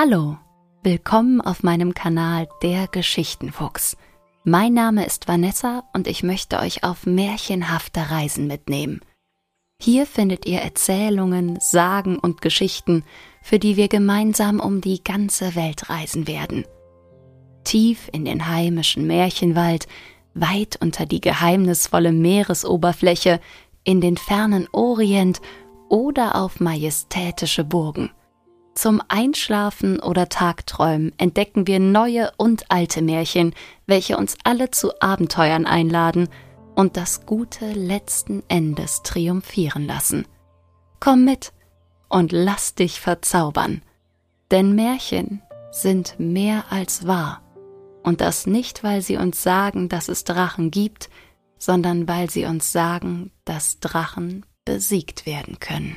Hallo, willkommen auf meinem Kanal Der Geschichtenfuchs. Mein Name ist Vanessa und ich möchte euch auf märchenhafte Reisen mitnehmen. Hier findet ihr Erzählungen, Sagen und Geschichten, für die wir gemeinsam um die ganze Welt reisen werden. Tief in den heimischen Märchenwald, weit unter die geheimnisvolle Meeresoberfläche, in den fernen Orient oder auf majestätische Burgen. Zum Einschlafen oder Tagträumen entdecken wir neue und alte Märchen, welche uns alle zu Abenteuern einladen und das Gute letzten Endes triumphieren lassen. Komm mit und lass dich verzaubern, denn Märchen sind mehr als wahr, und das nicht, weil sie uns sagen, dass es Drachen gibt, sondern weil sie uns sagen, dass Drachen besiegt werden können.